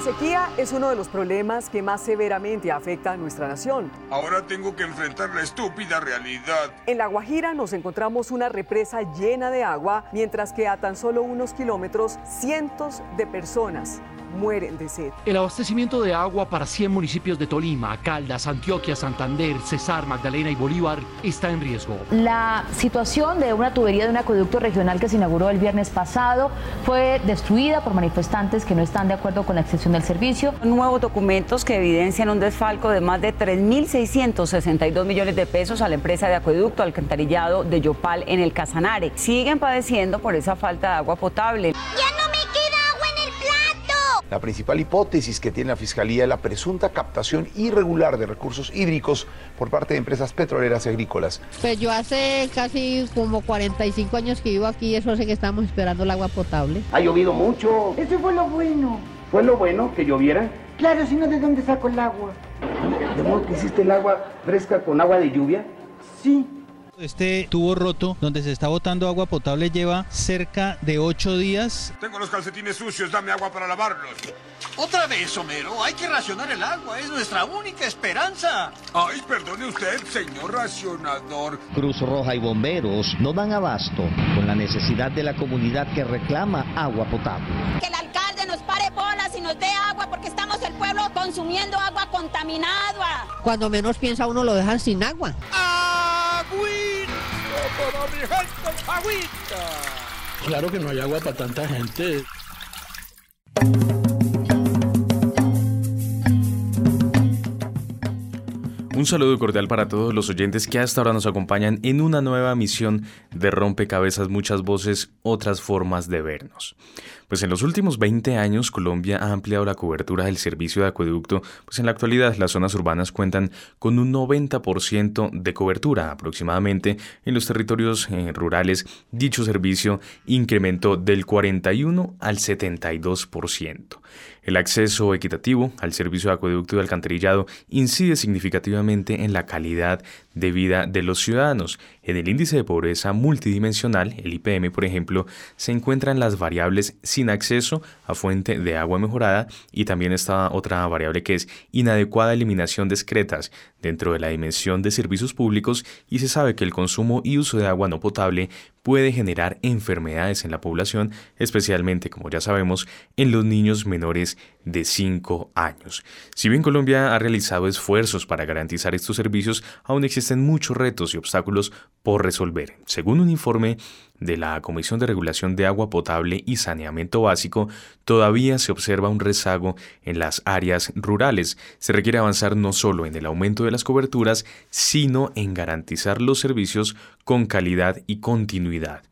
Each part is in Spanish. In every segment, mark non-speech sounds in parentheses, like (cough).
La sequía es uno de los problemas que más severamente afecta a nuestra nación. Ahora tengo que enfrentar la estúpida realidad. En La Guajira nos encontramos una represa llena de agua, mientras que a tan solo unos kilómetros cientos de personas mueren de sed. El abastecimiento de agua para 100 municipios de Tolima, Caldas, Antioquia, Santander, Cesar, Magdalena y Bolívar está en riesgo. La situación de una tubería de un acueducto regional que se inauguró el viernes pasado fue destruida por manifestantes que no están de acuerdo con la extensión del servicio. Nuevos documentos que evidencian un desfalco de más de 3.662 millones de pesos a la empresa de acueducto alcantarillado de Yopal en el Casanare. Siguen padeciendo por esa falta de agua potable. La principal hipótesis que tiene la Fiscalía es la presunta captación irregular de recursos hídricos por parte de empresas petroleras y agrícolas. Pues yo hace casi como 45 años que vivo aquí, eso hace que estamos esperando el agua potable. Ha llovido mucho. Eso fue lo bueno. ¿Fue lo bueno que lloviera? Claro, si no, ¿de dónde saco el agua? ¿De modo que hiciste el agua fresca con agua de lluvia? Sí. Este tubo roto donde se está botando agua potable lleva cerca de ocho días. Tengo los calcetines sucios, dame agua para lavarlos. Otra vez, Homero, hay que racionar el agua, es nuestra única esperanza. Ay, perdone usted, señor racionador. Cruz Roja y bomberos no dan abasto con la necesidad de la comunidad que reclama agua potable. Que el alcalde nos pare bolas y nos dé agua porque estamos el pueblo consumiendo agua contaminada. Cuando menos piensa uno lo dejan sin agua. Claro que no hay agua para tanta gente. Un saludo cordial para todos los oyentes que hasta ahora nos acompañan en una nueva misión de Rompecabezas, muchas voces, otras formas de vernos. Pues en los últimos 20 años Colombia ha ampliado la cobertura del servicio de acueducto, pues en la actualidad las zonas urbanas cuentan con un 90% de cobertura aproximadamente en los territorios eh, rurales. Dicho servicio incrementó del 41 al 72%. El acceso equitativo al servicio de acueducto y alcantarillado incide significativamente en la calidad de vida de los ciudadanos. En el índice de pobreza multidimensional, el IPM, por ejemplo, se encuentran las variables sin acceso a fuente de agua mejorada y también está otra variable que es inadecuada eliminación de excretas dentro de la dimensión de servicios públicos y se sabe que el consumo y uso de agua no potable puede generar enfermedades en la población, especialmente, como ya sabemos, en los niños menores de 5 años. Si bien Colombia ha realizado esfuerzos para garantizar estos servicios, aún existen muchos retos y obstáculos por resolver. Según un informe de la Comisión de Regulación de Agua Potable y Saneamiento Básico, todavía se observa un rezago en las áreas rurales. Se requiere avanzar no solo en el aumento de las coberturas, sino en garantizar los servicios con calidad y continuidad.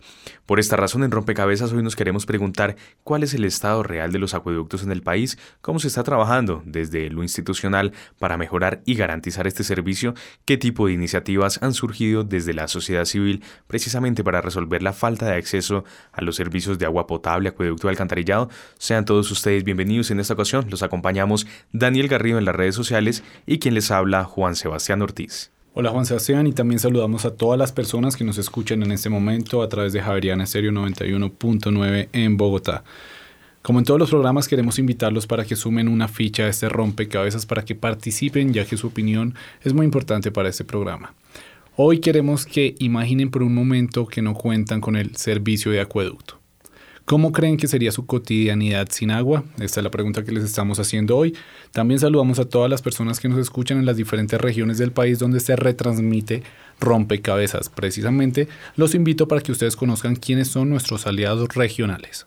Por esta razón, en Rompecabezas hoy nos queremos preguntar cuál es el estado real de los acueductos en el país, cómo se está trabajando desde lo institucional para mejorar y garantizar este servicio, qué tipo de iniciativas han surgido desde la sociedad civil precisamente para resolver la falta de acceso a los servicios de agua potable, acueducto y alcantarillado. Sean todos ustedes bienvenidos en esta ocasión. Los acompañamos Daniel Garrido en las redes sociales y quien les habla Juan Sebastián Ortiz. Hola Juan Sebastián y también saludamos a todas las personas que nos escuchan en este momento a través de Javeriana Estéreo 91.9 en Bogotá. Como en todos los programas queremos invitarlos para que sumen una ficha a este rompecabezas para que participen ya que su opinión es muy importante para este programa. Hoy queremos que imaginen por un momento que no cuentan con el servicio de acueducto. ¿Cómo creen que sería su cotidianidad sin agua? Esta es la pregunta que les estamos haciendo hoy. También saludamos a todas las personas que nos escuchan en las diferentes regiones del país donde se retransmite Rompecabezas. Precisamente los invito para que ustedes conozcan quiénes son nuestros aliados regionales.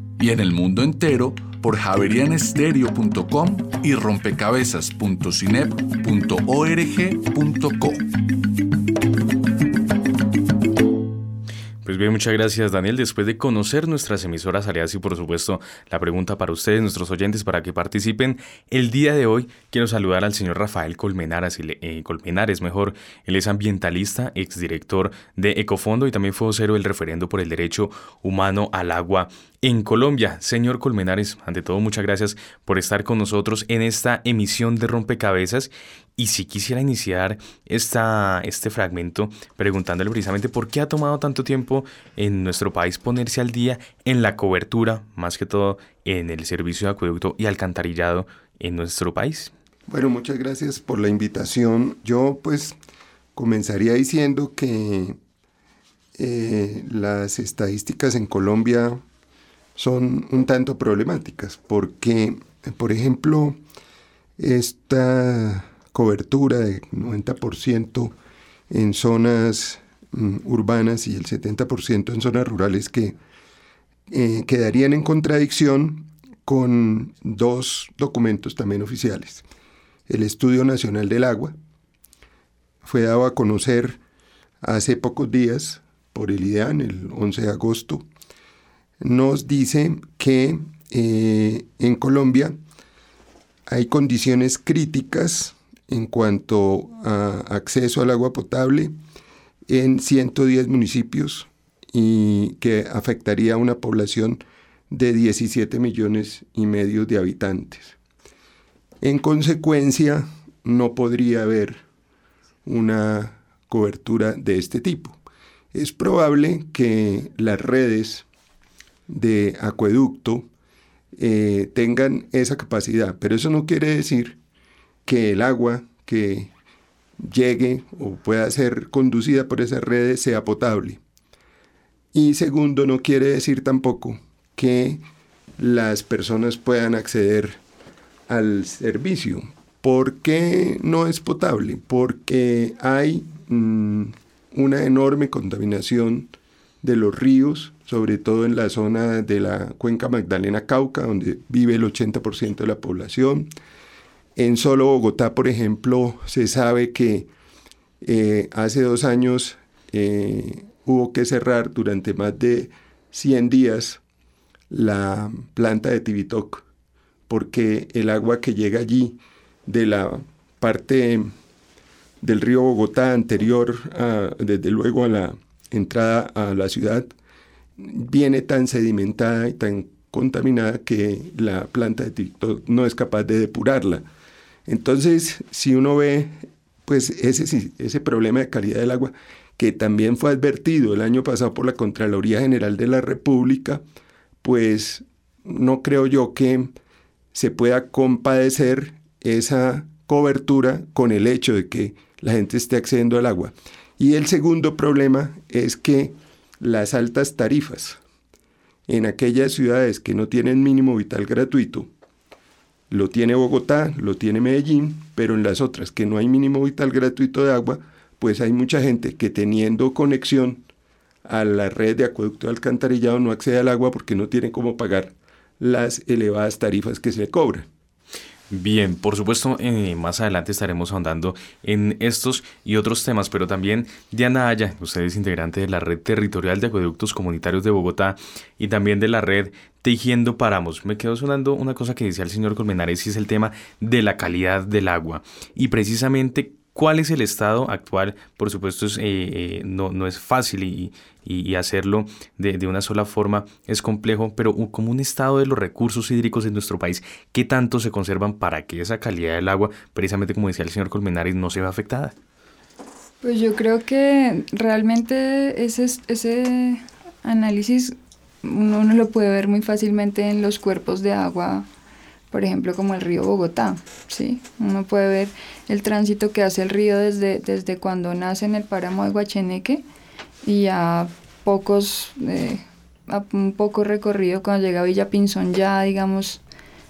Y en el mundo entero por javerianestereo.com y rompecabezas.cinep.org.co. bien, muchas gracias Daniel. Después de conocer nuestras emisoras aliadas y por supuesto la pregunta para ustedes, nuestros oyentes, para que participen, el día de hoy quiero saludar al señor Rafael Colmenares, eh, Colmenares mejor. Él es ambientalista, exdirector de Ecofondo y también fue vocero del referendo por el derecho humano al agua en Colombia. Señor Colmenares, ante todo muchas gracias por estar con nosotros en esta emisión de Rompecabezas y si quisiera iniciar esta, este fragmento preguntándole precisamente por qué ha tomado tanto tiempo en nuestro país ponerse al día en la cobertura, más que todo en el servicio de acueducto y alcantarillado en nuestro país. Bueno, muchas gracias por la invitación. Yo pues comenzaría diciendo que eh, las estadísticas en Colombia son un tanto problemáticas porque, por ejemplo, esta cobertura de 90% en zonas mm, urbanas y el 70% en zonas rurales que eh, quedarían en contradicción con dos documentos también oficiales. El Estudio Nacional del Agua fue dado a conocer hace pocos días por el IDEAN, el 11 de agosto, nos dice que eh, en Colombia hay condiciones críticas en cuanto a acceso al agua potable en 110 municipios y que afectaría a una población de 17 millones y medio de habitantes. En consecuencia, no podría haber una cobertura de este tipo. Es probable que las redes de acueducto eh, tengan esa capacidad, pero eso no quiere decir que el agua que llegue o pueda ser conducida por esas redes sea potable. Y segundo, no quiere decir tampoco que las personas puedan acceder al servicio. ¿Por qué no es potable? Porque hay mm, una enorme contaminación de los ríos, sobre todo en la zona de la cuenca Magdalena Cauca, donde vive el 80% de la población. En solo Bogotá, por ejemplo, se sabe que eh, hace dos años eh, hubo que cerrar durante más de 100 días la planta de Tibitoc, porque el agua que llega allí de la parte del río Bogotá anterior, desde luego a la entrada a la ciudad, viene tan sedimentada y tan contaminada que la planta de Tibitoc no es capaz de depurarla. Entonces, si uno ve pues ese, ese problema de calidad del agua, que también fue advertido el año pasado por la Contraloría General de la República, pues no creo yo que se pueda compadecer esa cobertura con el hecho de que la gente esté accediendo al agua. Y el segundo problema es que las altas tarifas en aquellas ciudades que no tienen mínimo vital gratuito, lo tiene Bogotá, lo tiene Medellín, pero en las otras que no hay mínimo vital gratuito de agua, pues hay mucha gente que teniendo conexión a la red de acueducto de alcantarillado no accede al agua porque no tiene cómo pagar las elevadas tarifas que se le cobran. Bien, por supuesto, eh, más adelante estaremos ahondando en estos y otros temas, pero también Diana Aya, usted es integrante de la Red Territorial de Acueductos Comunitarios de Bogotá y también de la Red Tejiendo Paramos. Me quedó sonando una cosa que decía el señor Colmenares y es el tema de la calidad del agua y precisamente cuál es el estado actual. Por supuesto, es, eh, eh, no, es fácil y, hacerlo de, una sola forma es complejo, pero como un estado de los recursos hídricos en nuestro país, ¿qué tanto se conservan para que esa calidad del agua, precisamente como decía el señor Colmenares, no se vea afectada? Pues yo creo que realmente ese, análisis uno no lo puede ver muy fácilmente en los cuerpos de agua por ejemplo, como el río Bogotá, ¿sí? Uno puede ver el tránsito que hace el río desde, desde cuando nace en el páramo de Guacheneque y a pocos, eh, a un poco recorrido, cuando llega a Villa Pinzón ya, digamos,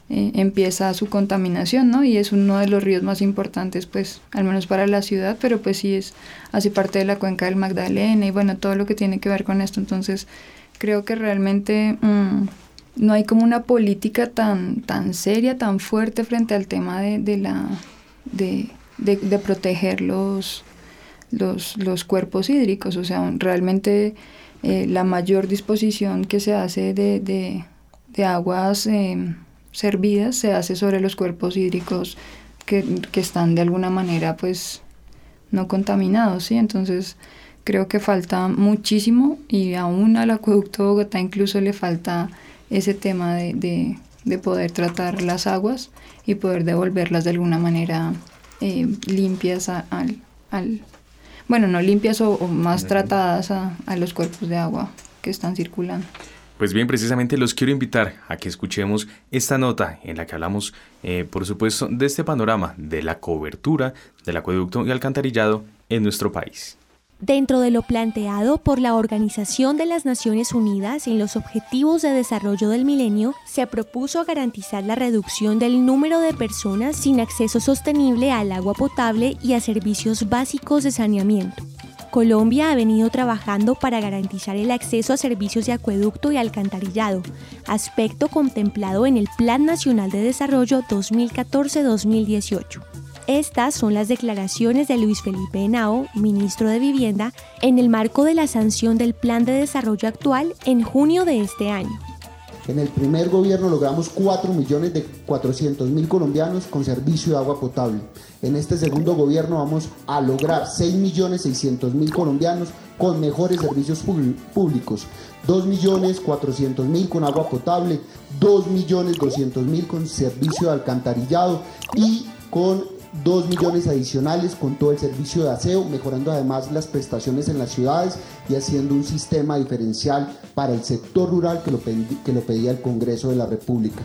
eh, empieza su contaminación, ¿no? Y es uno de los ríos más importantes, pues, al menos para la ciudad, pero pues sí es, hace parte de la cuenca del Magdalena y bueno, todo lo que tiene que ver con esto. Entonces, creo que realmente mm, no hay como una política tan, tan seria, tan fuerte frente al tema de, de la... De, de, proteger los, los, los cuerpos hídricos, o sea, realmente eh, la mayor disposición que se hace de aguas eh, servidas se hace sobre los cuerpos hídricos que, que, están de alguna manera pues no contaminados, ¿sí? Entonces creo que falta muchísimo y aún al acueducto de Bogotá incluso le falta ese tema de, de, de poder tratar las aguas y poder devolverlas de alguna manera eh, limpias a, al, al, bueno, no limpias o, o más tratadas a, a, los cuerpos de agua que están circulando. Pues bien, precisamente los quiero invitar a que escuchemos esta nota en la que hablamos, eh, por supuesto, de este panorama de la cobertura del acueducto y alcantarillado en nuestro país. Dentro de lo planteado por la Organización de las Naciones Unidas en los Objetivos de Desarrollo del Milenio, se propuso garantizar la reducción del número de personas sin acceso sostenible al agua potable y a servicios básicos de saneamiento. Colombia ha venido trabajando para garantizar el acceso a servicios de acueducto y alcantarillado, aspecto contemplado en el Plan Nacional de Desarrollo 2014-2018. Estas son las declaraciones de Luis Felipe Henao, ministro de Vivienda, en el marco de la sanción del Plan de Desarrollo actual en junio de este año. En el primer gobierno logramos 4 millones de 400 mil colombianos con servicio de agua potable. En este segundo gobierno vamos a lograr 6 millones 600 mil colombianos con mejores servicios públicos. 2 millones 400 mil con agua potable, 2 millones 200 mil con servicio de alcantarillado y con 2 millones adicionales con todo el servicio de aseo, mejorando además las prestaciones en las ciudades y haciendo un sistema diferencial para el sector rural que lo, que lo pedía el Congreso de la República.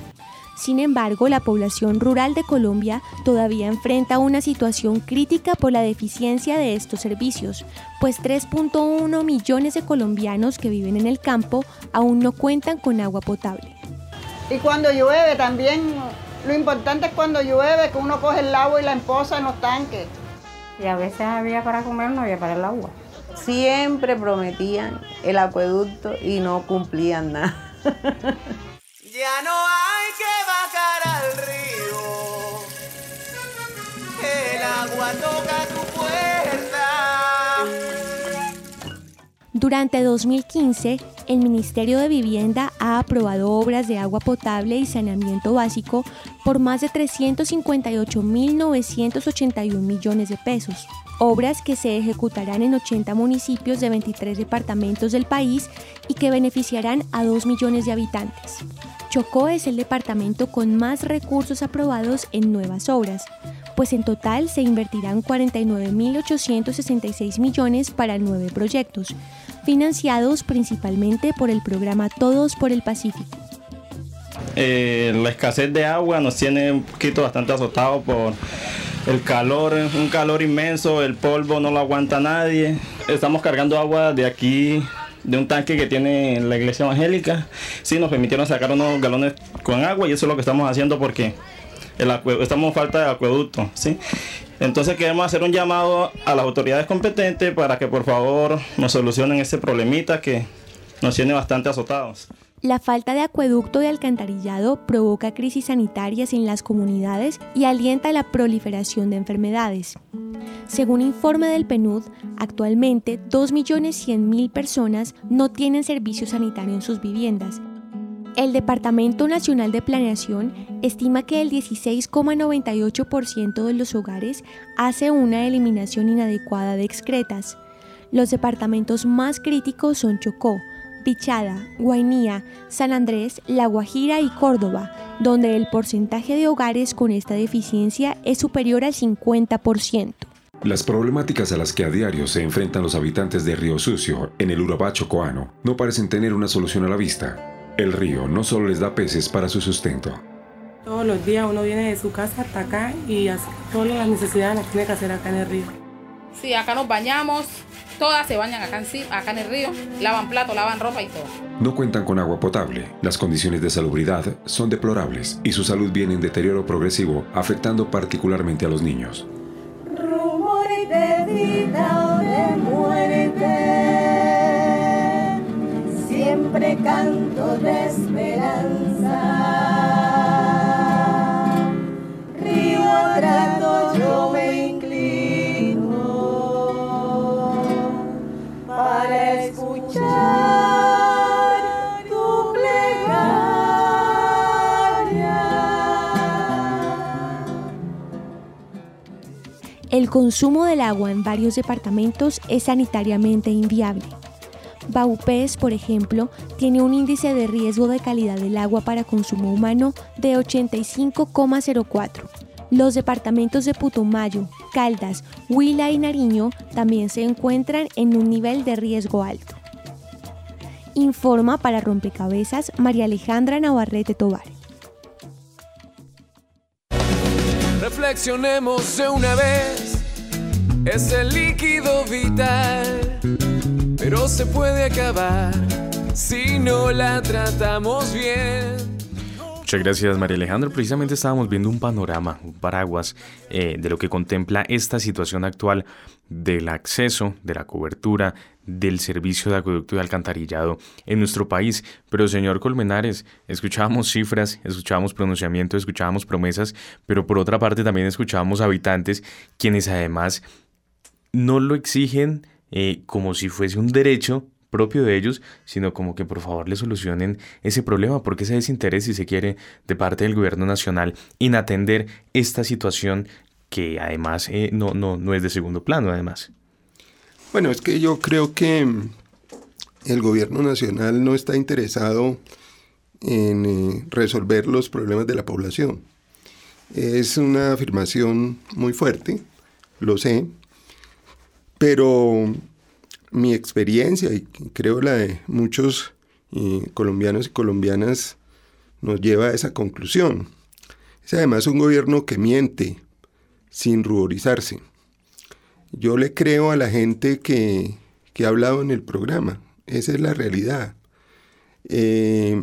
Sin embargo, la población rural de Colombia todavía enfrenta una situación crítica por la deficiencia de estos servicios, pues 3.1 millones de colombianos que viven en el campo aún no cuentan con agua potable. Y cuando llueve también lo importante es cuando llueve, que uno coge el agua y la emposa en los tanques. Y a veces había para comer, no había para el agua. Siempre prometían el acueducto y no cumplían nada. ya no hay Durante 2015, el Ministerio de Vivienda ha aprobado obras de agua potable y saneamiento básico por más de 358.981 millones de pesos, obras que se ejecutarán en 80 municipios de 23 departamentos del país y que beneficiarán a 2 millones de habitantes. Chocó es el departamento con más recursos aprobados en nuevas obras, pues en total se invertirán 49.866 millones para nueve proyectos, financiados principalmente por el programa Todos por el Pacífico. Eh, la escasez de agua nos tiene un poquito bastante azotado por el calor, un calor inmenso, el polvo no lo aguanta nadie. Estamos cargando agua de aquí de un tanque que tiene la iglesia evangélica. Sí, nos permitieron sacar unos galones con agua y eso es lo que estamos haciendo porque el estamos falta de acueducto, ¿sí? Entonces queremos hacer un llamado a las autoridades competentes para que por favor nos solucionen ese problemita que nos tiene bastante azotados. La falta de acueducto y alcantarillado provoca crisis sanitarias en las comunidades y alienta la proliferación de enfermedades. Según informe del PNUD, actualmente 2.100.000 personas no tienen servicio sanitario en sus viviendas el Departamento Nacional de Planeación estima que el 16,98% de los hogares hace una eliminación inadecuada de excretas. Los departamentos más críticos son Chocó, Pichada, Guainía, San Andrés, La Guajira y Córdoba, donde el porcentaje de hogares con esta deficiencia es superior al 50%. Las problemáticas a las que a diario se enfrentan los habitantes de Río Sucio en el Urabá chocoano no parecen tener una solución a la vista. El río no solo les da peces para su sustento. Todos los días uno viene de su casa hasta acá y todas las necesidades las tiene que hacer acá en el río. Sí, acá nos bañamos, todas se bañan acá en, acá en el río, lavan plato, lavan ropa y todo. No cuentan con agua potable, las condiciones de salubridad son deplorables y su salud viene en deterioro progresivo, afectando particularmente a los niños. Rumores de vida siempre canto de esperanza. Río trato yo me inclino para escuchar tu plegaria. El consumo del agua en varios departamentos es sanitariamente inviable. Baupés, por ejemplo, tiene un índice de riesgo de calidad del agua para consumo humano de 85,04. Los departamentos de Putumayo, Caldas, Huila y Nariño también se encuentran en un nivel de riesgo alto. Informa para Rompecabezas María Alejandra Navarrete Tobar. Reflexionemos de una vez, es el líquido vital, pero se puede acabar si no la tratamos bien. Muchas gracias María Alejandra. Precisamente estábamos viendo un panorama, un paraguas eh, de lo que contempla esta situación actual del acceso, de la cobertura, del servicio de acueducto y alcantarillado en nuestro país. Pero señor Colmenares, escuchábamos cifras, escuchábamos pronunciamientos, escuchábamos promesas, pero por otra parte también escuchábamos habitantes quienes además no lo exigen eh, como si fuese un derecho propio de ellos, sino como que por favor le solucionen ese problema, porque ese desinterés, si se quiere, de parte del gobierno nacional en atender esta situación que además eh, no, no, no es de segundo plano, además. Bueno, es que yo creo que el gobierno nacional no está interesado en eh, resolver los problemas de la población. Es una afirmación muy fuerte, lo sé, pero mi experiencia y creo la de muchos eh, colombianos y colombianas nos lleva a esa conclusión. Es además un gobierno que miente sin ruborizarse. Yo le creo a la gente que, que ha hablado en el programa. Esa es la realidad. Eh,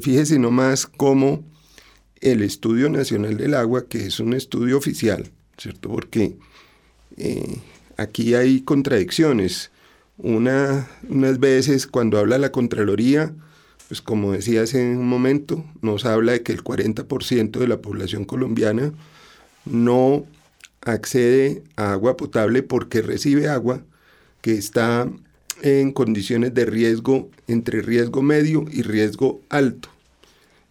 fíjese nomás cómo el Estudio Nacional del Agua, que es un estudio oficial, ¿cierto? Porque eh, aquí hay contradicciones. Una, unas veces cuando habla la Contraloría, pues como decía hace un momento, nos habla de que el 40% de la población colombiana no accede a agua potable porque recibe agua que está en condiciones de riesgo entre riesgo medio y riesgo alto.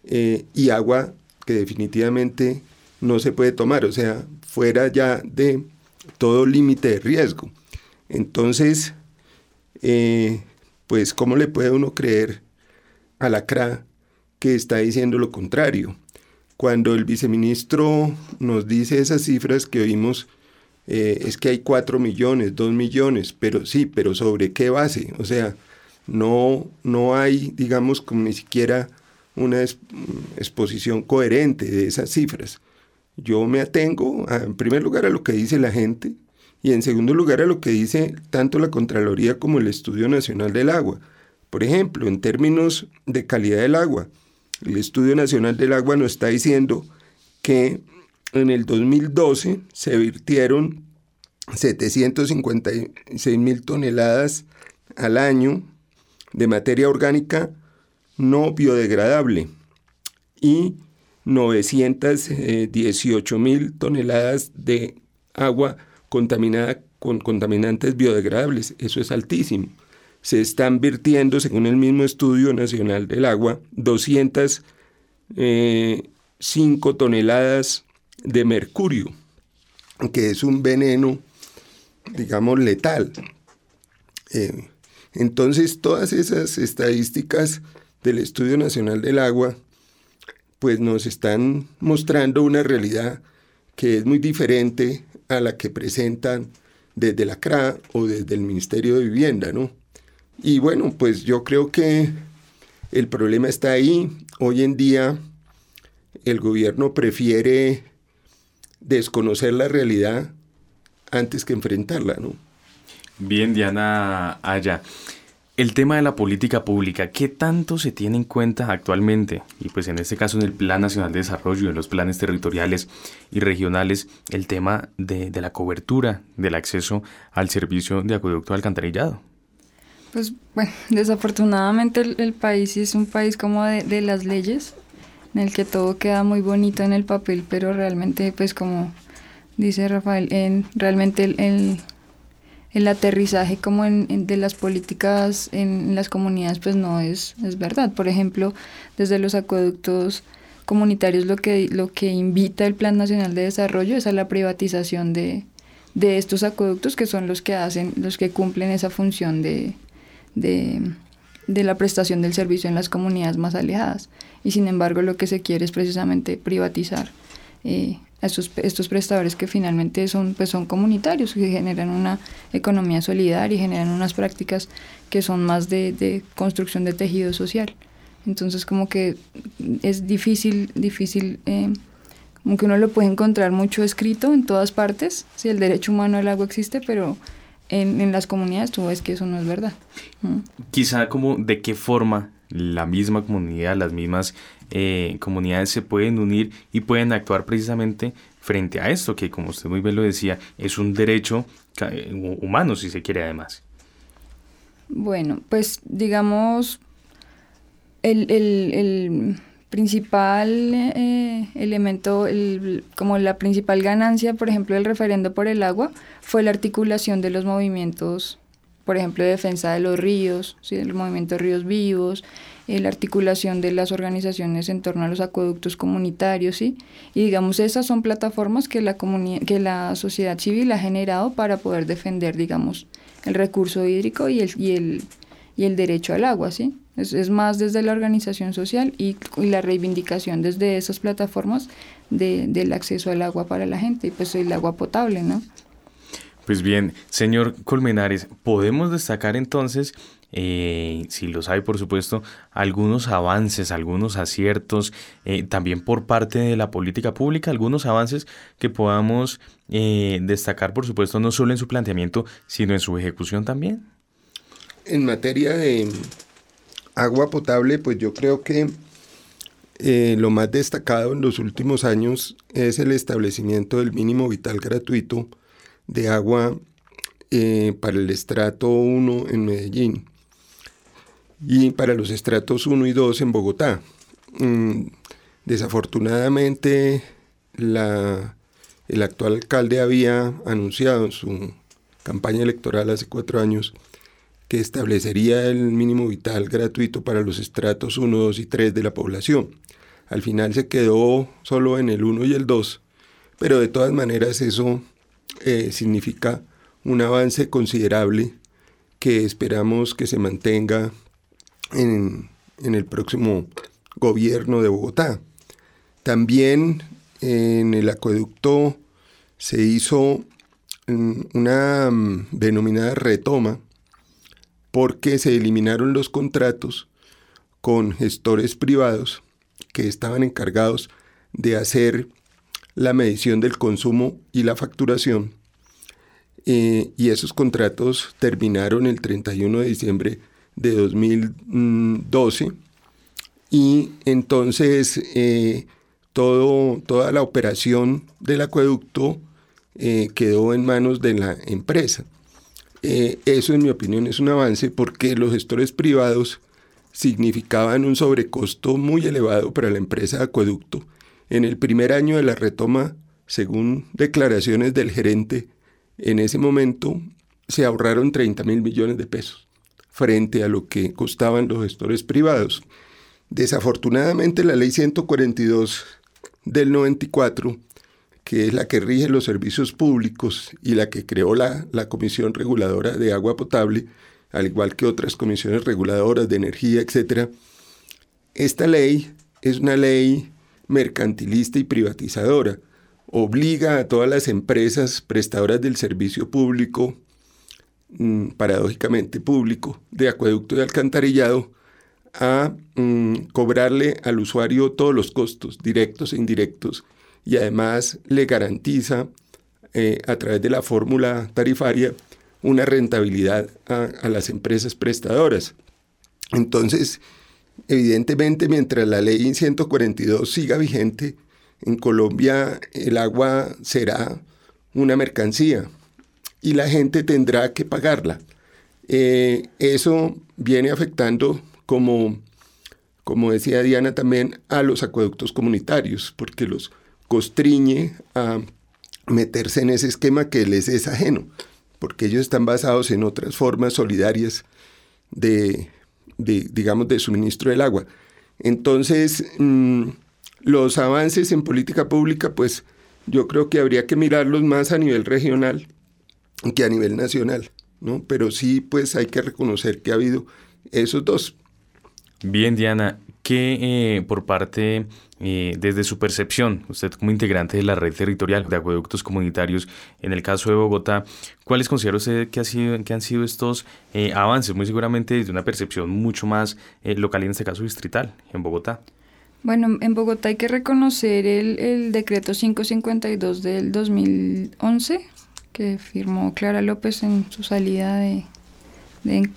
Eh, y agua que definitivamente no se puede tomar, o sea, fuera ya de todo límite de riesgo. Entonces, eh, pues, ¿cómo le puede uno creer a la CRA que está diciendo lo contrario? Cuando el viceministro nos dice esas cifras que oímos, eh, es que hay 4 millones, 2 millones, pero sí, pero ¿sobre qué base? O sea, no, no hay, digamos, como ni siquiera una exposición coherente de esas cifras. Yo me atengo, en primer lugar, a lo que dice la gente y en segundo lugar a lo que dice tanto la Contraloría como el Estudio Nacional del Agua. Por ejemplo, en términos de calidad del agua, el Estudio Nacional del Agua nos está diciendo que en el 2012 se virtieron 756 mil toneladas al año de materia orgánica no biodegradable y 918 mil toneladas de agua contaminada con contaminantes biodegradables. Eso es altísimo. Se están virtiendo, según el mismo Estudio Nacional del Agua, 205 eh, toneladas de mercurio, que es un veneno, digamos, letal. Eh, entonces, todas esas estadísticas del Estudio Nacional del Agua, pues nos están mostrando una realidad que es muy diferente a la que presentan desde la CRA o desde el Ministerio de Vivienda, ¿no? Y bueno, pues yo creo que el problema está ahí. Hoy en día el gobierno prefiere desconocer la realidad antes que enfrentarla, ¿no? Bien, Diana Aya. El tema de la política pública, ¿qué tanto se tiene en cuenta actualmente? Y pues en este caso en el Plan Nacional de Desarrollo, en los planes territoriales y regionales, el tema de, la cobertura del acceso al servicio de acueducto alcantarillado. Pues bueno, desafortunadamente el, país es un país como de, las leyes, en el que todo queda muy bonito en el papel, pero realmente pues como dice Rafael, en, realmente el el aterrizaje como de las políticas en, las comunidades pues no es, es verdad. Por ejemplo, desde los acueductos comunitarios lo que, lo que invita el Plan Nacional de Desarrollo es a la privatización de, de estos acueductos que son los que hacen, los que cumplen esa función de, de, de la prestación del servicio en las comunidades más alejadas. Y sin embargo lo que se quiere es precisamente privatizar eh, estos, estos prestadores que finalmente son, pues son comunitarios, que generan una economía solidaria y generan unas prácticas que son más de, construcción de tejido social. Entonces como que es difícil, difícil, eh, como que uno lo puede encontrar mucho escrito en todas partes, si el derecho humano al agua existe, pero en, en las comunidades tú ves que eso no es verdad. Quizá como de qué forma la misma comunidad, las mismas eh, comunidades se pueden unir y pueden actuar precisamente frente a esto, que como usted muy bien lo decía, es un derecho eh, humano, si se quiere además. Bueno, pues digamos, el, principal eh, elemento, como la principal ganancia, por ejemplo, del referendo por el agua, fue la articulación de los movimientos por ejemplo, defensa de los ríos, ¿sí? el movimiento Ríos Vivos, eh, la articulación de las organizaciones en torno a los acueductos comunitarios, ¿sí? Y digamos, esas son plataformas que la, que la sociedad civil ha generado para poder defender, digamos, el recurso hídrico y el, y el, y el derecho al agua, ¿sí? Es, es más desde la organización social y, y, la reivindicación desde esas plataformas de, del acceso al agua para la gente, y pues el agua potable, ¿no? Pues bien, señor Colmenares, podemos destacar entonces, eh, si lo sabe por supuesto, algunos avances, algunos aciertos, eh, también por parte de la política pública, algunos avances que podamos eh, destacar por supuesto no solo en su planteamiento, sino en su ejecución también. En materia de agua potable, pues yo creo que lo más destacado en los últimos años es el establecimiento del mínimo vital gratuito de agua eh, para el estrato 1 en Medellín y para los estratos 1 y 2 en Bogotá. Mm, desafortunadamente, la, el actual alcalde había anunciado en su campaña electoral hace cuatro años que establecería el mínimo vital gratuito para los estratos 1, 2 y 3 de la población. Al final se quedó solo en el 1 y el 2, pero de todas maneras eso eh, significa un avance considerable que esperamos que se mantenga en, el próximo gobierno de Bogotá. También en el acueducto se hizo una mm, denominada retoma porque se eliminaron los contratos con gestores privados que estaban encargados de hacer la medición del consumo y la facturación. Eh, y esos contratos terminaron el 31 de diciembre de 2012 y entonces eh, todo, toda la operación del acueducto eh, quedó en manos de la empresa. eso en mi opinión es un avance porque los gestores privados significaban un sobrecosto muy elevado para la empresa de acueducto en el primer año de la retoma, según declaraciones del gerente, en ese momento se ahorraron 30 mil millones de pesos frente a lo que costaban los gestores privados. Desafortunadamente la ley 142 del 94, que es la que rige los servicios públicos y la que creó la, Comisión Reguladora de Agua Potable, al igual que otras comisiones reguladoras de energía, etc., esta ley es una ley mercantilista y privatizadora. Obliga a todas las empresas prestadoras del servicio público, mm, paradójicamente público, de acueducto y alcantarillado, a mm, cobrarle al usuario todos los costos, directos e indirectos, y además le garantiza eh, a través de la fórmula tarifaria una rentabilidad a, a las empresas prestadoras. Entonces, evidentemente, mientras la ley 142 siga vigente, en Colombia el agua será una mercancía y la gente tendrá que pagarla. Eh, eso viene afectando, como, como decía Diana también, a los acueductos comunitarios, porque los constriñe a meterse en ese esquema que les es ajeno, porque ellos están basados en otras formas solidarias de, digamos, de suministro del agua. Entonces, mm, los avances en política pública, pues yo creo que habría que mirarlos más a nivel regional que a nivel nacional, ¿no? Pero sí, pues hay que reconocer que ha habido esos dos. Bien, Diana, ¿qué eh, por parte, eh, desde su percepción, usted como integrante de la red territorial de acueductos comunitarios, en el caso de Bogotá, ¿cuáles considera usted que, ha sido, que han sido estos eh, avances? Muy seguramente desde una percepción mucho más local y en este caso distrital, en Bogotá. Bueno, en Bogotá hay que reconocer el, el decreto 552 del 2011 que firmó Clara López en su salida de,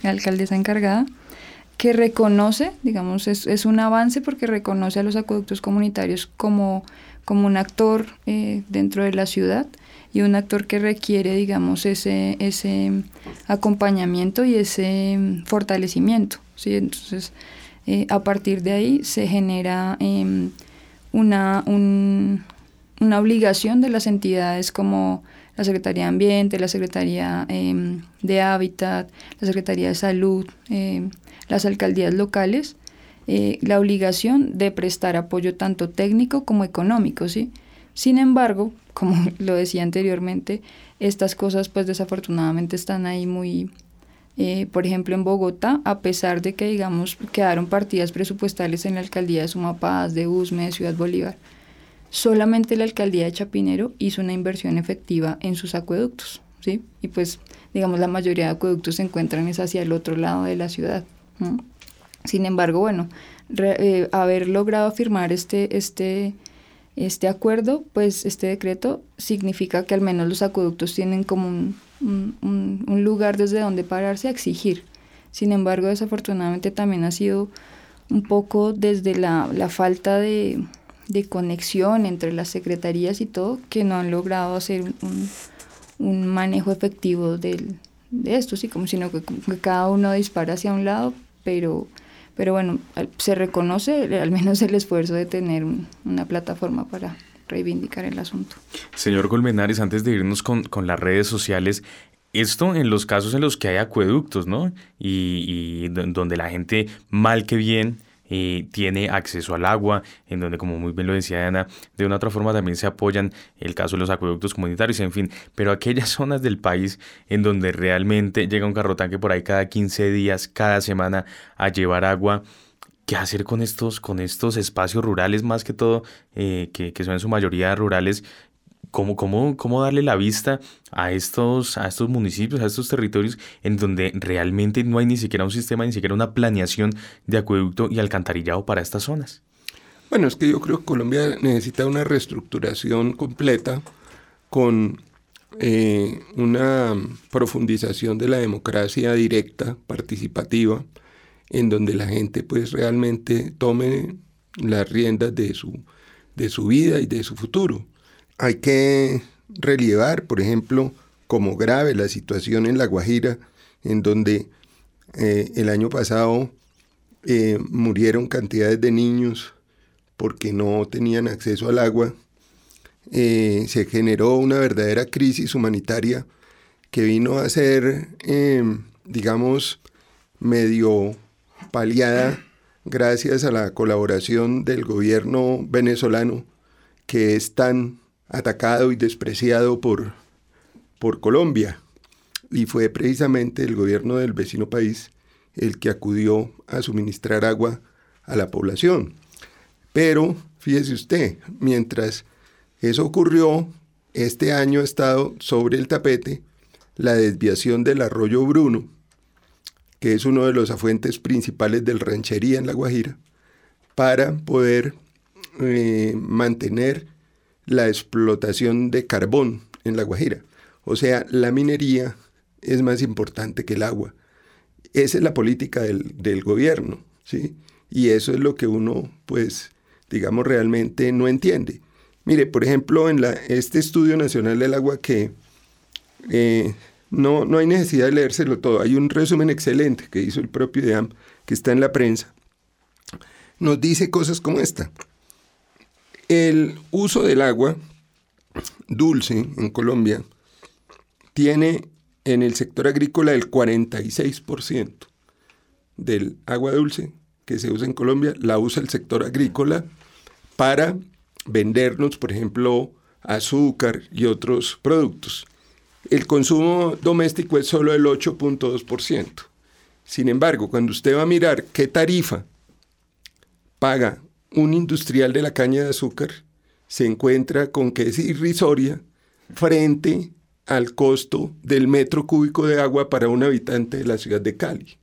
alcaldesa encargada, que reconoce, digamos, es, es, un avance porque reconoce a los acueductos comunitarios como, como un actor eh, dentro de la ciudad y un actor que requiere, digamos, ese, ese acompañamiento y ese fortalecimiento. ¿sí? Entonces, eh, a partir de ahí se genera em, una, una obligación de las entidades como la Secretaría de Ambiente, la Secretaría em, de Hábitat, la Secretaría de Salud, em, las alcaldías locales, eh, la obligación de prestar apoyo tanto técnico como económico, ¿sí? Sin embargo, (laughs) como lo decía anteriormente, estas cosas pues desafortunadamente están ahí muy, eh, por ejemplo en Bogotá, a pesar de que digamos quedaron partidas presupuestales en la alcaldía de Sumapaz, de Usme, de Ciudad Bolívar, solamente la alcaldía de Chapinero hizo una inversión efectiva en sus acueductos, ¿sí? Y pues, digamos, la mayoría de acueductos se encuentran es hacia el otro lado de la ciudad. Sin embargo, bueno, eh, haber logrado firmar este, este, este acuerdo, pues este decreto significa que al menos los acueductos tienen como un, un, un lugar desde donde pararse a exigir. Sin embargo, desafortunadamente también ha sido un poco desde la, la falta de, de conexión entre las secretarías y todo que no han logrado hacer un, un manejo efectivo de esto, sí, como sino que, cada uno dispara hacia un lado, pero, pero bueno, se reconoce al menos el esfuerzo de tener una plataforma para reivindicar el asunto. Señor Colmenares, antes de irnos con, con las redes sociales, esto en los casos en los que hay acueductos, ¿no? Y, y donde la gente, mal que bien, eh, tiene acceso al agua, en donde, como muy bien lo decía Ana, de una otra forma también se apoyan el caso de los acueductos comunitarios, en fin, pero aquellas (laughs) zonas del país en donde realmente llega un carrotanque por ahí cada 15 días, cada semana a llevar agua. ¿Qué hacer con estos, con estos espacios rurales, más que todo, eh, que, que son en su mayoría rurales, cómo, cómo, cómo darle la vista a estos, a estos municipios, a estos territorios en donde realmente no hay ni siquiera un sistema, ni siquiera una planeación de acueducto y alcantarillado para estas zonas. Bueno, es que yo creo que Colombia necesita una reestructuración completa con eh, una profundización de la democracia directa, participativa, en donde la gente pues realmente tome las riendas de su, de su vida y de su futuro. Hay que relevar, por ejemplo, como grave la situación en La Guajira, en donde eh, el año pasado eh, murieron cantidades de niños porque no tenían acceso al agua. Eh, se generó una verdadera crisis humanitaria que vino a ser, digamos, medio paliada gracias a la colaboración del gobierno venezolano que es tan atacado y despreciado por, por Colombia. Y fue precisamente el gobierno del vecino país el que acudió a suministrar agua a la población. Pero, fíjese usted, mientras eso ocurrió, este año ha estado sobre el tapete la desviación del arroyo Bruno, que es uno de los afuentes principales del ranchería en La Guajira, para poder eh, mantener la explotación de carbón en La Guajira. O sea, la minería es más importante que el agua. Esa es la política del, del gobierno, ¿sí? Y eso es lo que uno, pues, digamos, realmente no entiende. Mire, por ejemplo, en la, este Estudio Nacional del Agua que eh, no, no hay necesidad de leérselo todo, hay un resumen excelente que hizo el propio IDEAM, que está en la prensa, nos dice cosas como esta. El uso del agua dulce en Colombia tiene en el sector agrícola el 46% del agua dulce que se usa en Colombia la usa el sector agrícola para vendernos, por ejemplo, azúcar y otros productos. El consumo doméstico es solo el 8.2%. Sin embargo, cuando usted va a mirar qué tarifa paga un industrial de la caña de azúcar, se encuentra con que es irrisoria frente al costo del metro cúbico de agua para un habitante de la ciudad de Cali.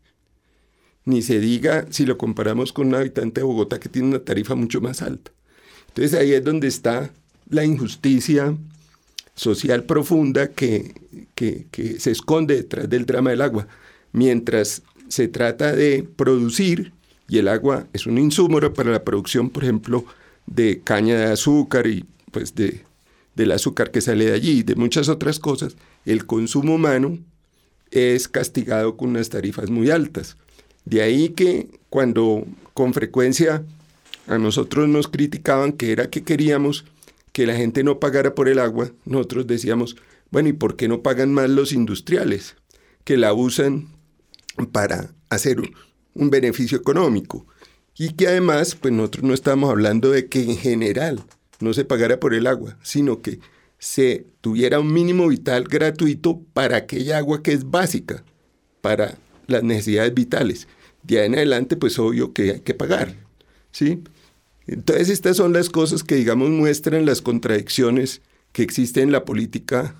Ni se diga si lo comparamos con un habitante de Bogotá que tiene una tarifa mucho más alta. Entonces ahí es donde está la injusticia social profunda que, que, se esconde detrás del drama del agua. Mientras se trata de producir, y el agua es un insumo para la producción, por ejemplo, de caña de azúcar y pues de, del azúcar que sale de allí, de muchas otras cosas, el consumo humano es castigado con unas tarifas muy altas. De ahí que cuando con frecuencia a nosotros nos criticaban que era que queríamos que la gente no pagara por el agua, nosotros decíamos, bueno, ¿y por qué no pagan más los industriales que la usan para hacer un, beneficio económico? Y que además, pues nosotros no estamos hablando de que en general no se pagara por el agua, sino que se tuviera un mínimo vital gratuito para aquella agua que es básica para las necesidades vitales. De ahí en adelante, pues obvio que hay que pagar, ¿sí? Entonces estas son las cosas que, digamos, muestran las contradicciones que existen en la política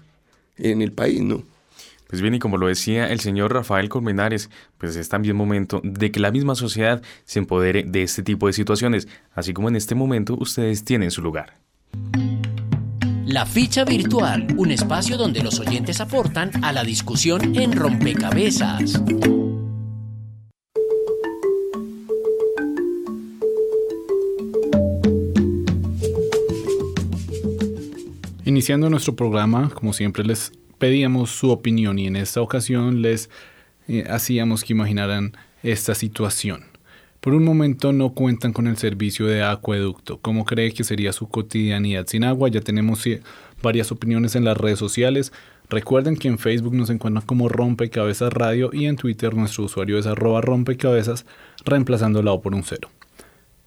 en el país, ¿no? Pues bien, y como lo decía el señor Rafael Colmenares, pues es también momento de que la misma sociedad se empodere de este tipo de situaciones, así como en este momento ustedes tienen su lugar. La ficha virtual, un espacio donde los oyentes aportan a la discusión en rompecabezas. Iniciando nuestro programa, como siempre les pedíamos su opinión y en esta ocasión les eh, hacíamos que imaginaran esta situación. Por un momento no cuentan con el servicio de acueducto. ¿Cómo cree que sería su cotidianidad sin agua? Ya tenemos eh, varias opiniones en las redes sociales. Recuerden que en Facebook nos encuentran como Rompecabezas Radio y en Twitter nuestro usuario es arroba rompecabezas, reemplazando la O por un cero.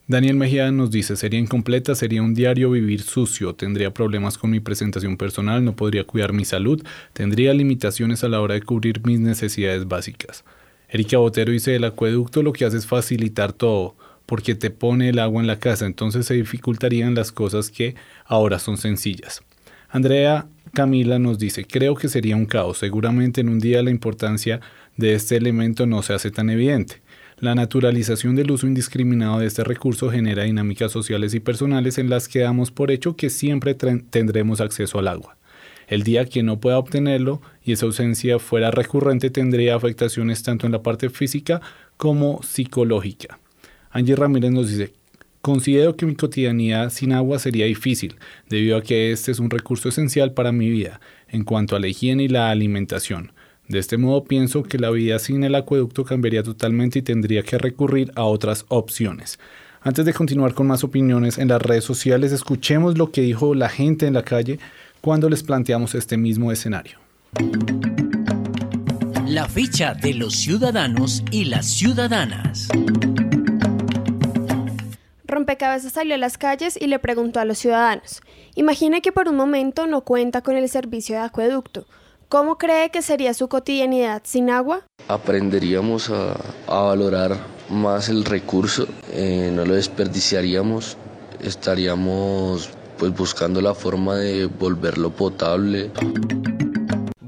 Daniel Mejía nos dice, sería incompleta, sería un diario vivir sucio, tendría problemas con mi presentación personal, no podría cuidar mi salud, tendría limitaciones a la hora de cubrir mis necesidades básicas. Erika Botero dice, el acueducto lo que hace es facilitar todo, porque te pone el agua en la casa, entonces se dificultarían las cosas que ahora son sencillas. Andrea Camila nos dice, creo que sería un caos, seguramente en un día la importancia de este elemento no se hace tan evidente. La naturalización del uso indiscriminado de este recurso genera dinámicas sociales y personales en las que damos por hecho que siempre tendremos acceso al agua. El día que no pueda obtenerlo y esa ausencia fuera recurrente tendría afectaciones tanto en la parte física como psicológica. Angie Ramírez nos dice, considero que mi cotidianidad sin agua sería difícil, debido a que este es un recurso esencial para mi vida en cuanto a la higiene y la alimentación. De este modo pienso que la vida sin el acueducto cambiaría totalmente y tendría que recurrir a otras opciones. Antes de continuar con más opiniones en las redes sociales, escuchemos lo que dijo la gente en la calle cuando les planteamos este mismo escenario. La ficha de los ciudadanos y las ciudadanas. Rompecabezas salió a las calles y le preguntó a los ciudadanos, imagine que por un momento no cuenta con el servicio de acueducto, ¿Cómo cree que sería su cotidianidad sin agua? Aprenderíamos a, valorar más el recurso, eh, no lo desperdiciaríamos, estaríamos pues buscando la forma de volverlo potable.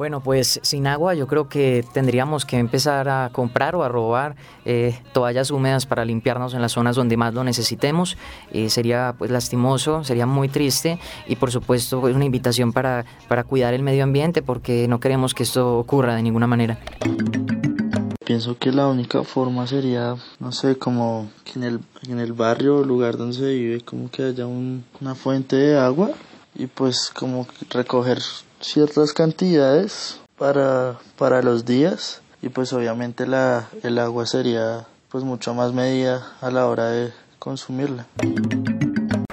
Bueno, pues sin agua yo creo que tendríamos que empezar a comprar o a robar eh, toallas húmedas para limpiarnos en las zonas donde más lo necesitemos. Eh, sería pues lastimoso, sería muy triste y por supuesto es pues, una invitación para, para cuidar el medio ambiente porque no queremos que esto ocurra de ninguna manera. Pienso que la única forma sería, no sé, como que en el, en el barrio o lugar donde se vive, como que haya una fuente de agua y pues como recoger ciertas cantidades para, para los días y pues obviamente la, el agua sería pues mucho más medida a la hora de consumirla.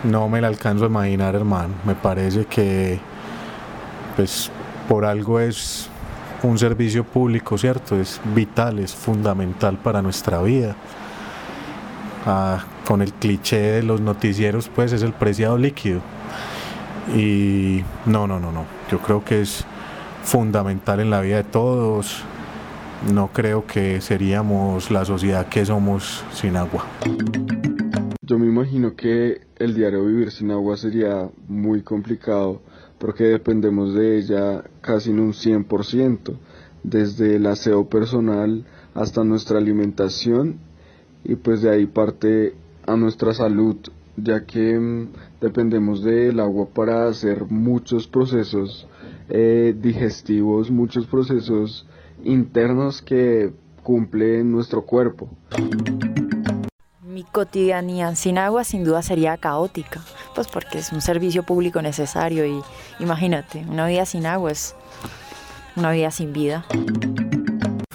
No me la alcanzo a imaginar, hermano. Me parece que pues por algo es un servicio público, ¿cierto? Es vital, es fundamental para nuestra vida. Ah, con el cliché de los noticieros, pues es el preciado líquido. Y no, no, no, no. Yo creo que es fundamental en la vida de todos. No creo que seríamos la sociedad que somos sin agua. Yo me imagino que el diario vivir sin agua sería muy complicado porque dependemos de ella casi en un 100%, desde el aseo personal hasta nuestra alimentación y pues de ahí parte a nuestra salud, ya que mm, dependemos del agua para hacer muchos procesos eh, digestivos, muchos procesos internos que cumple nuestro cuerpo. Mi cotidianidad sin agua sin duda sería caótica, pues porque es un servicio público necesario y imagínate, una vida sin agua es una vida sin vida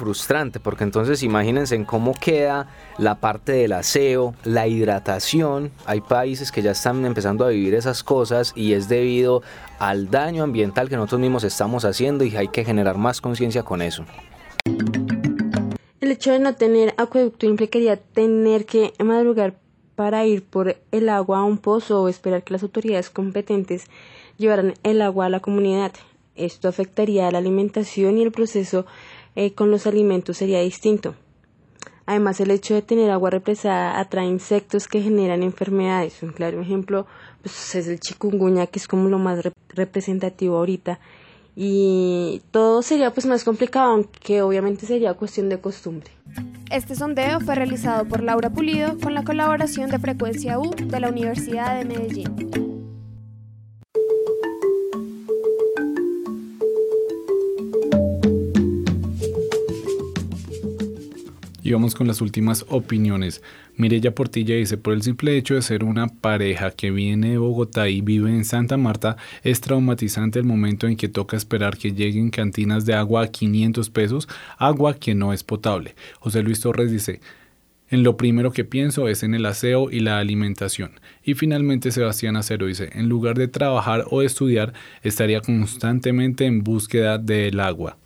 frustrante, porque entonces imagínense en cómo queda la parte del aseo, la hidratación. Hay países que ya están empezando a vivir esas cosas y es debido al daño ambiental que nosotros mismos estamos haciendo y hay que generar más conciencia con eso. El hecho de no tener acueducto implicaría tener que madrugar para ir por el agua a un pozo o esperar que las autoridades competentes llevaran el agua a la comunidad. Esto afectaría la alimentación y el proceso eh, con los alimentos sería distinto. Además, el hecho de tener agua represada atrae insectos que generan enfermedades. Un claro ejemplo pues, es el chikungunya, que es como lo más representativo ahorita. Y todo sería pues más complicado, aunque obviamente sería cuestión de costumbre. Este sondeo fue realizado por Laura Pulido con la colaboración de Frecuencia U de la Universidad de Medellín. Y vamos con las últimas opiniones. Mirella Portilla dice, por el simple hecho de ser una pareja que viene de Bogotá y vive en Santa Marta, es traumatizante el momento en que toca esperar que lleguen cantinas de agua a 500 pesos, agua que no es potable. José Luis Torres dice, en lo primero que pienso es en el aseo y la alimentación. Y finalmente Sebastián Acero dice, en lugar de trabajar o estudiar, estaría constantemente en búsqueda del agua.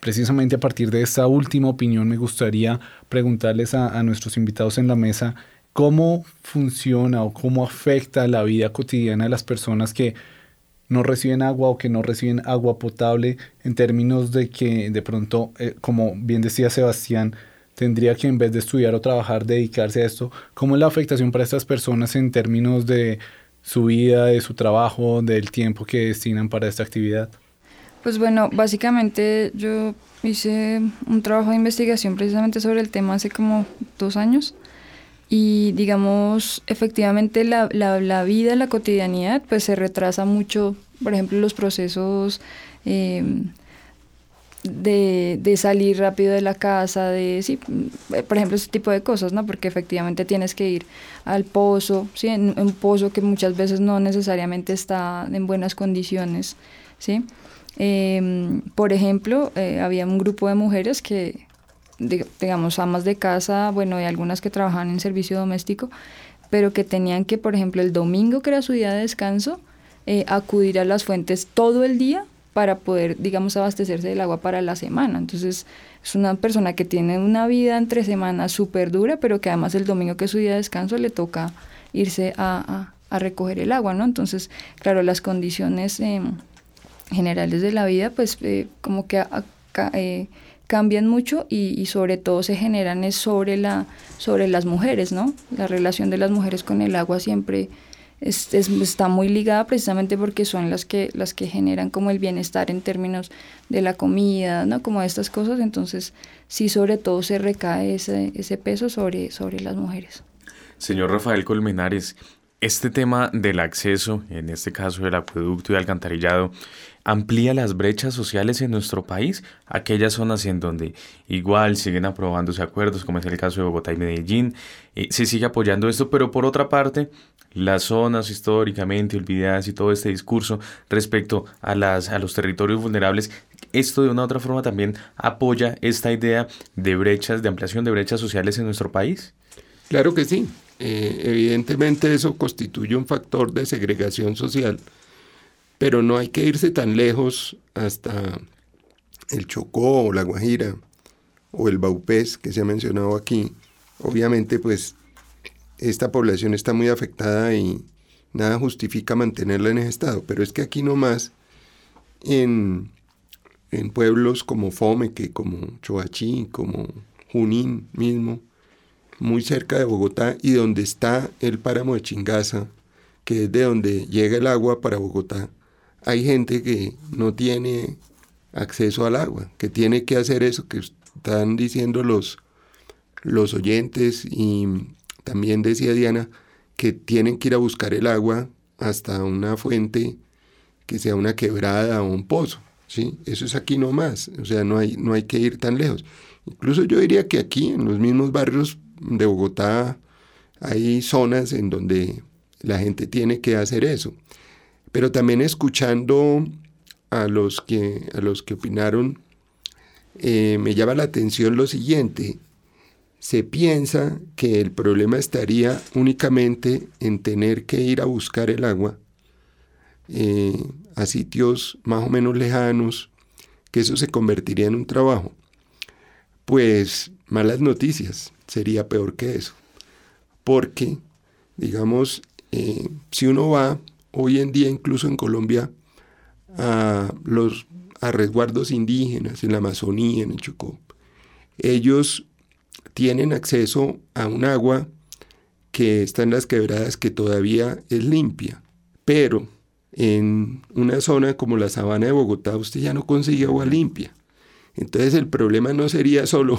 Precisamente a partir de esta última opinión me gustaría preguntarles a, nuestros invitados en la mesa cómo funciona o cómo afecta la vida cotidiana de las personas que no reciben agua o que no reciben agua potable en términos de que de pronto, eh, como bien decía Sebastián, tendría que en vez de estudiar o trabajar dedicarse a esto. ¿Cómo es la afectación para estas personas en términos de su vida, de su trabajo, del tiempo que destinan para esta actividad? Pues bueno, básicamente yo hice un trabajo de investigación precisamente sobre el tema hace como dos años y digamos, efectivamente la, la, vida, la cotidianidad, pues se retrasa mucho, por ejemplo, los procesos em, de, de, salir rápido de la casa, de, sí, por ejemplo, ese tipo de cosas, ¿no? Porque efectivamente tienes que ir al pozo, ¿sí? Un pozo que muchas veces no necesariamente está en buenas condiciones, ¿sí? Eh, por ejemplo, eh, había un grupo de mujeres que, digamos, amas de casa, bueno, y algunas que trabajaban en servicio doméstico, pero que tenían que, por ejemplo, el domingo, que era su día de descanso, eh, acudir a las fuentes todo el día para poder, digamos, abastecerse del agua para la semana. Entonces, es una persona que tiene una vida entre semanas súper dura, pero que además el domingo, que es su día de descanso, le toca irse a, recoger el agua, ¿no? Entonces, claro, las condiciones em, generales de la vida, pues eh, como que eh, cambian mucho y, sobre todo se generan es sobre, la, sobre las mujeres, ¿no? La relación de las mujeres con el agua siempre está muy ligada precisamente porque son las que, las que generan como el bienestar en términos de la comida, ¿no? Como estas cosas, entonces sí sobre todo se recae ese, ese peso sobre, sobre las mujeres. Señor Rafael Colmenares, este tema del acceso, en este caso del acueducto y alcantarillado, amplía las brechas sociales en nuestro país, aquellas zonas en donde igual siguen aprobándose acuerdos, como es el caso de Bogotá y Medellín, eh, se sigue apoyando esto, pero por otra parte, las zonas históricamente olvidadas y todo este discurso respecto a, las, a los territorios vulnerables, esto de una u otra forma también apoya esta idea de brechas, de ampliación de brechas sociales en nuestro país. Claro que sí. Eh, evidentemente eso constituye un factor de segregación social, pero no hay que irse tan lejos hasta el Chocó o la Guajira o el Baupés que se ha mencionado aquí. Obviamente pues esta población está muy afectada y nada justifica mantenerla en ese estado, pero es que aquí nomás en, en pueblos como Fomeque, como Choachí, como Junín mismo, muy cerca de Bogotá y donde está el páramo de Chingaza, que es de donde llega el agua para Bogotá, hay gente que no tiene acceso al agua, que tiene que hacer eso que están diciendo los, los oyentes y también decía Diana que tienen que ir a buscar el agua hasta una fuente que sea una quebrada o un pozo. ¿sí? Eso es aquí nomás, o sea, no hay, no hay que ir tan lejos. Incluso yo diría que aquí, en los mismos barrios de Bogotá hay zonas en donde la gente tiene que hacer eso. Pero también escuchando a los que, a los que opinaron, eh, me llama la atención lo siguiente. Se piensa que el problema estaría únicamente en tener que ir a buscar el agua eh, a sitios más o menos lejanos, que eso se convertiría en un trabajo. Pues malas noticias sería peor que eso. Porque, digamos, eh, si uno va hoy en día, incluso en Colombia, a los a resguardos indígenas en la Amazonía, en el Chocó, ellos tienen acceso a un agua que está en las quebradas que todavía es limpia, pero en una zona como la sabana de Bogotá usted ya no consigue agua limpia. Entonces el problema no sería solo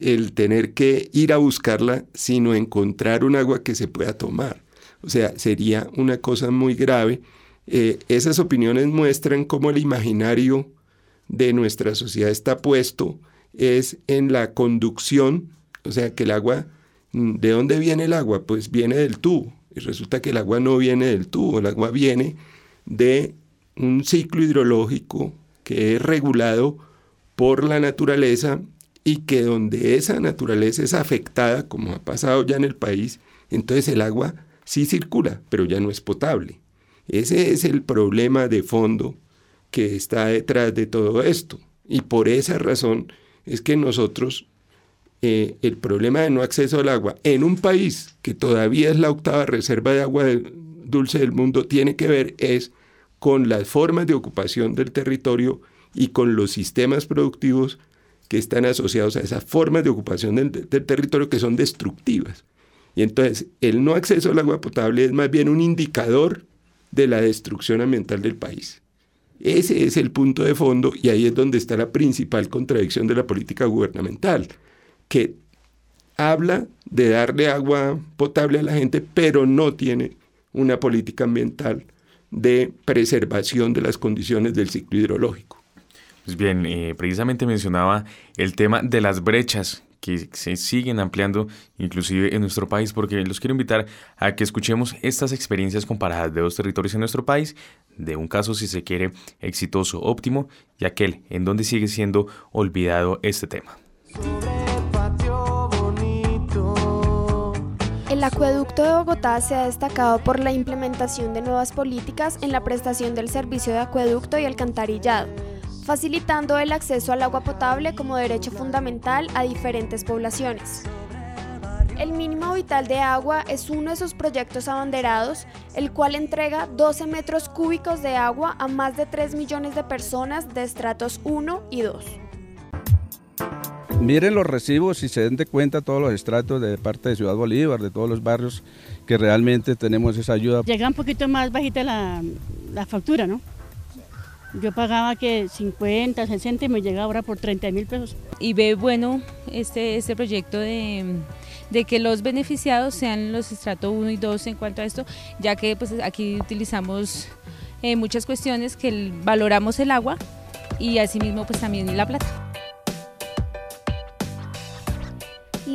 el tener que ir a buscarla, sino encontrar un agua que se pueda tomar. O sea, sería una cosa muy grave. Eh, esas opiniones muestran cómo el imaginario de nuestra sociedad está puesto es en la conducción, o sea, que el agua, ¿de dónde viene el agua? Pues viene del tubo. Y resulta que el agua no viene del tubo, el agua viene de un ciclo hidrológico que es regulado por la naturaleza y que donde esa naturaleza es afectada, como ha pasado ya en el país, entonces el agua sí circula, pero ya no es potable. Ese es el problema de fondo que está detrás de todo esto. Y por esa razón es que nosotros, eh, el problema de no acceso al agua en un país que todavía es la octava reserva de agua dulce del mundo, tiene que ver es con las formas de ocupación del territorio y con los sistemas productivos que están asociados a esas formas de ocupación del, territorio que son destructivas. Y entonces el no acceso al agua potable es más bien un indicador de la destrucción ambiental del país. Ese es el punto de fondo y ahí es donde está la principal contradicción de la política gubernamental, que habla de darle agua potable a la gente, pero no tiene una política ambiental de preservación de las condiciones del ciclo hidrológico. Pues bien, eh, precisamente mencionaba el tema de las brechas que se siguen ampliando inclusive en nuestro país, porque los quiero invitar a que escuchemos estas experiencias comparadas de dos territorios en nuestro país, de un caso si se quiere exitoso, óptimo, y aquel en donde sigue siendo olvidado este tema. El acueducto de Bogotá se ha destacado por la implementación de nuevas políticas en la prestación del servicio de acueducto y alcantarillado facilitando el acceso al agua potable como derecho fundamental a diferentes poblaciones. El mínimo vital de agua es uno de esos proyectos abanderados, el cual entrega 12 metros cúbicos de agua a más de 3 millones de personas de estratos 1 y 2. miren los recibos y se den de cuenta todos los estratos de parte de Ciudad Bolívar, de todos los barrios que realmente tenemos esa ayuda. Llega un poquito más bajita la, la factura, ¿no? Yo pagaba que 50, 60 y me llega ahora por 30 mil pesos. Y ve bueno este, este proyecto de, de que los beneficiados sean los estrato 1 y 2 en cuanto a esto, ya que pues aquí utilizamos eh, muchas cuestiones que valoramos el agua y asimismo pues también la plata.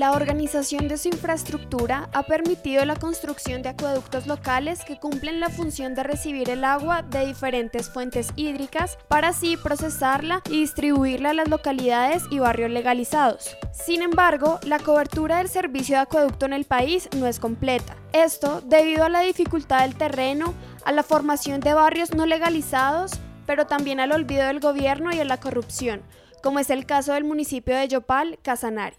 La organización de su infraestructura ha permitido la construcción de acueductos locales que cumplen la función de recibir el agua de diferentes fuentes hídricas para así procesarla y distribuirla a las localidades y barrios legalizados. Sin embargo, la cobertura del servicio de acueducto en el país no es completa. Esto debido a la dificultad del terreno, a la formación de barrios no legalizados, pero también al olvido del gobierno y a la corrupción, como es el caso del municipio de Yopal, Casanare.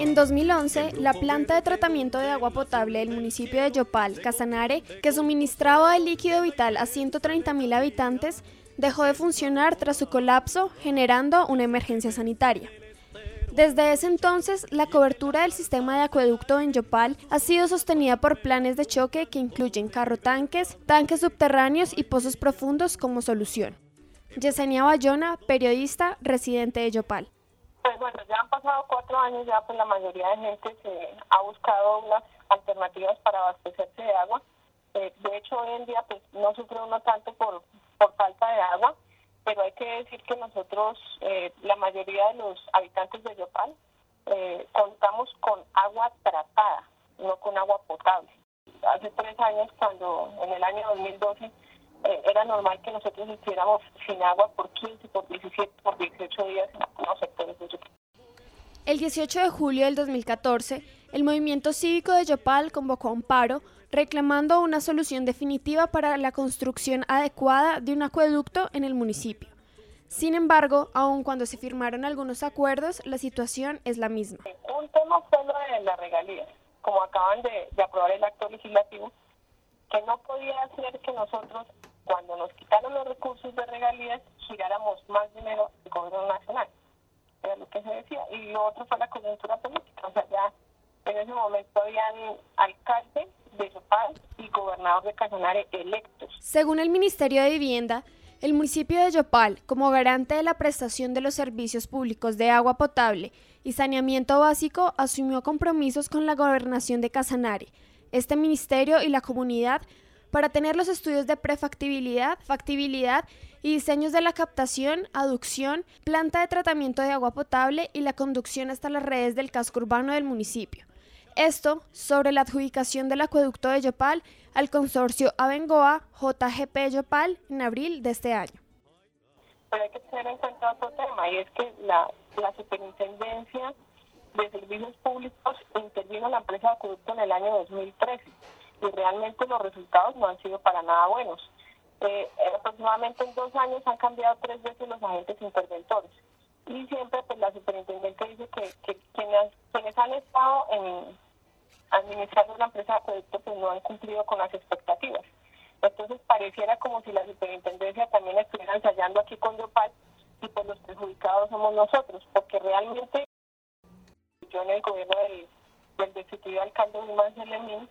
En 2011, la planta de tratamiento de agua potable del municipio de Yopal, Casanare, que suministraba el líquido vital a 130.000 habitantes, dejó de funcionar tras su colapso, generando una emergencia sanitaria. Desde ese entonces, la cobertura del sistema de acueducto en Yopal ha sido sostenida por planes de choque que incluyen carrotanques, tanques subterráneos y pozos profundos como solución. Yesenia Bayona, periodista residente de Yopal. Pues bueno, ya han pasado cuatro años, ya pues la mayoría de gente se ha buscado unas alternativas para abastecerse de agua. Eh, de hecho, hoy en día pues no sufre uno tanto por, por falta de agua, pero hay que decir que nosotros, eh, la mayoría de los habitantes de Yopal, eh, contamos con agua tratada, no con agua potable. Hace tres años, cuando en el año 2012 eh, era normal que nosotros estuviéramos sin agua por 15, por 17, por 18 días en algunos sectores de Yopal. El 18 de julio del 2014, el movimiento cívico de Yopal convocó a un paro reclamando una solución definitiva para la construcción adecuada de un acueducto en el municipio. Sin embargo, aun cuando se firmaron algunos acuerdos, la situación es la misma. Un tema fue lo de la regalía, como acaban de, de aprobar el acto legislativo, que no podía ser que nosotros cuando nos quitaron los recursos de regalías, giráramos más dinero al gobierno nacional. Era lo que se decía. Y lo otro fue la coyuntura política. O sea, ya en ese momento habían alcalde de Yopal y gobernador de Casanare electos. Según el Ministerio de Vivienda, el municipio de Yopal, como garante de la prestación de los servicios públicos de agua potable y saneamiento básico, asumió compromisos con la gobernación de Casanare. Este ministerio y la comunidad para tener los estudios de prefactibilidad, factibilidad y diseños de la captación, aducción, planta de tratamiento de agua potable y la conducción hasta las redes del casco urbano del municipio. Esto sobre la adjudicación del acueducto de Yopal al consorcio Abengoa JGP Yopal en abril de este año. Pero hay que tener en cuenta otro tema y es que la, la superintendencia de servicios públicos intervino en la empresa de acueducto en el año 2013 y realmente los resultados no han sido para nada buenos. Eh, aproximadamente en dos años han cambiado tres veces los agentes interventores y siempre pues la superintendente dice que, quienes, quienes han estado en administrando la empresa de proyecto pues no han cumplido con las expectativas. Entonces pareciera como si la superintendencia también estuviera ensayando aquí con Yopal y pues los perjudicados somos nosotros, porque realmente yo en el gobierno del, del destituido alcalde Wilman Lemín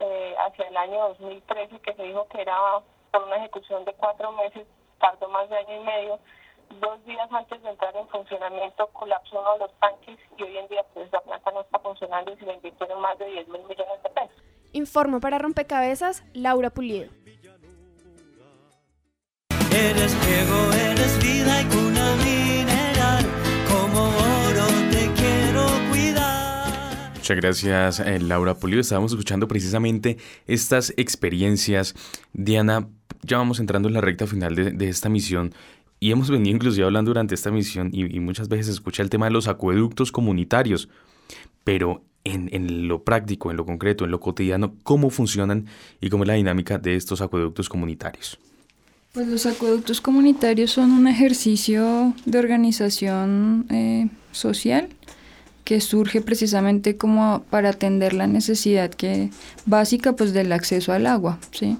eh, hacia el año 2013, que se dijo que era por una ejecución de cuatro meses, tardó más de año y medio. Dos días antes de entrar en funcionamiento colapsó uno de los tanques y hoy en día pues la planta no está funcionando y se le invirtieron más de 10 mil millones de pesos. Informo para Rompecabezas, Laura Pulido. Eres Muchas gracias, eh, Laura Pulido. Estábamos escuchando precisamente estas experiencias. Diana, ya vamos entrando en la recta final de, esta misión y hemos venido inclusive hablando durante esta misión y, muchas veces escucha el tema de los acueductos comunitarios, pero en, en, lo práctico, en lo concreto, en lo cotidiano, cómo funcionan y cómo es la dinámica de estos acueductos comunitarios. Pues los acueductos comunitarios son un ejercicio de organización eh, social que surge precisamente como para atender la necesidad que básica pues del acceso al agua, ¿sí?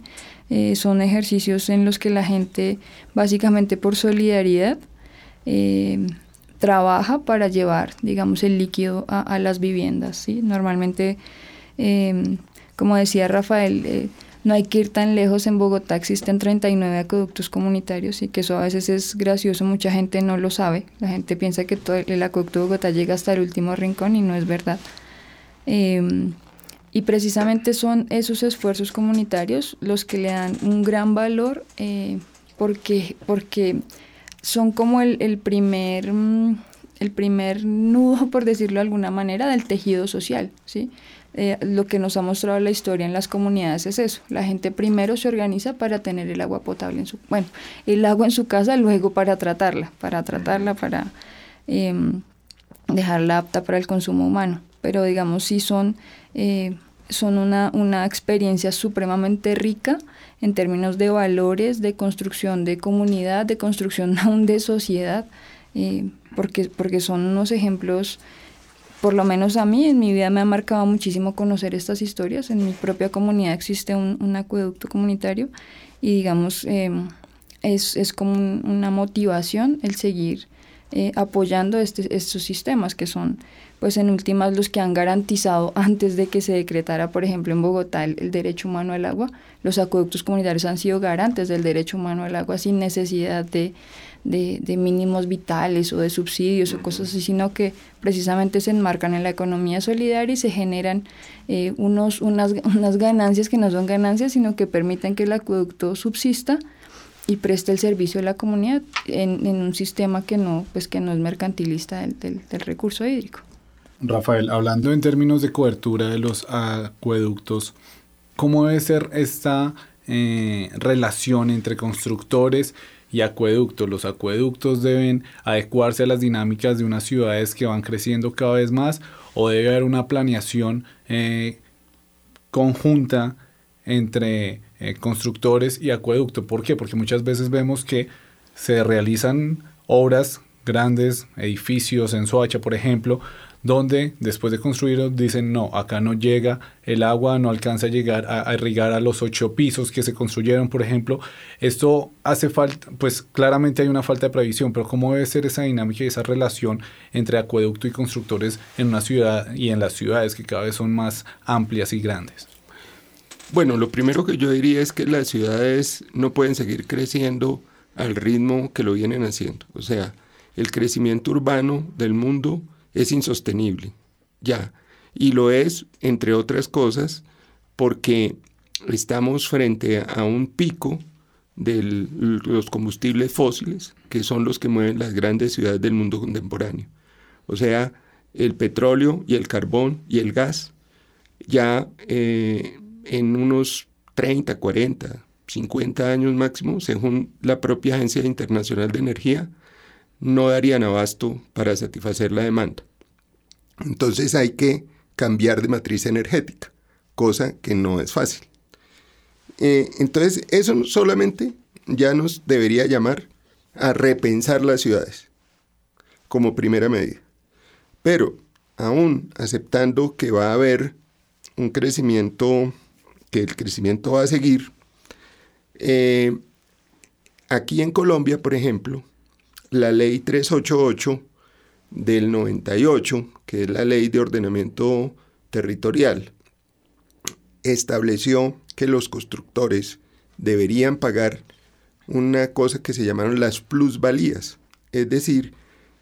Eh, son ejercicios en los que la gente, básicamente por solidaridad, eh, trabaja para llevar, digamos, el líquido a, las viviendas. ¿sí? Normalmente, em, como decía Rafael, eh, no hay que ir tan lejos. En Bogotá existen 39 acueductos comunitarios y que eso a veces es gracioso, mucha gente no lo sabe. La gente piensa que todo el acueducto de Bogotá llega hasta el último rincón y no es verdad. Em, y precisamente son esos esfuerzos comunitarios los que le dan un gran valor eh, porque, porque son como el, primer, mm, el primer nudo, (laughs) por decirlo de alguna manera, del tejido social. ¿sí? Eh, lo que nos ha mostrado la historia en las comunidades es eso. La gente primero se organiza para tener el agua potable en su, bueno, el agua en su casa, luego para tratarla, para tratarla, para em, dejarla apta para el consumo humano. Pero digamos, sí son, eh, son una, una experiencia supremamente rica en términos de valores, de construcción de comunidad, de construcción (laughs) aún de sociedad, eh, porque, porque son unos ejemplos, por lo menos a mí en mi vida me ha marcado muchísimo conocer estas historias. En mi propia comunidad existe un, acueducto comunitario y digamos, em, es, es, como una motivación el seguir eh, apoyando este, estos sistemas que son pues en últimas los que han garantizado (laughs) antes de que se decretara, por ejemplo, en Bogotá el, derecho humano al agua, los acueductos comunitarios han sido garantes del derecho humano al agua sin necesidad de, de, mínimos vitales o de subsidios o cosas así, sino que precisamente se enmarcan en la economía solidaria y se generan eh, unos, unas, (laughs) unas ganancias que no son ganancias, sino que permiten que el acueducto subsista y preste el servicio a la comunidad en, en, un sistema que no, pues que no es mercantilista del, del recurso hídrico. Rafael, hablando en términos de cobertura de los acueductos, ¿cómo debe ser esta eh, relación entre constructores y acueductos? Los acueductos deben adecuarse a las dinámicas de unas ciudades que van creciendo cada vez más o debe haber una planeación eh, conjunta entre eh, constructores y acueducto. ¿Por qué? Porque muchas veces vemos que se realizan obras grandes, edificios en Soacha, por ejemplo, donde después de construirlo dicen no, acá no llega el agua, no alcanza a llegar a, irrigar a los ocho pisos que se construyeron, por ejemplo. Esto hace falta, pues claramente hay una falta de previsión, pero ¿cómo debe ser esa dinámica y esa relación entre acueducto y constructores en una ciudad y en las ciudades que cada vez son más amplias y grandes? Bueno, lo primero que yo diría es que las ciudades no pueden seguir creciendo al ritmo que lo vienen haciendo. O sea, el crecimiento urbano del mundo es insostenible, ya. Y lo es, entre otras cosas, porque estamos frente a un pico de los combustibles fósiles, que son los que mueven las grandes ciudades del mundo contemporáneo. O sea, el petróleo y el carbón y el gas, ya eh, en unos 30, 40, 50 años máximo, según la propia Agencia Internacional de Energía, no darían abasto para satisfacer la demanda. Entonces hay que cambiar de matriz energética, cosa que no es fácil. Eh, entonces eso solamente ya nos debería llamar a repensar las ciudades como primera medida. Pero aún aceptando que va a haber un crecimiento, que el crecimiento va a seguir, eh, aquí en Colombia, por ejemplo, la ley 388 del 98, que es la ley de ordenamiento territorial, estableció que los constructores deberían pagar una cosa que se llamaron las plusvalías, es decir,